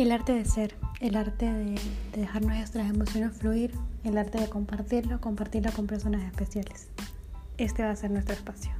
El arte de ser, el arte de, dejar nuestras emociones fluir, el arte de compartirlo, compartirlo con personas especiales. Este va a ser nuestro espacio.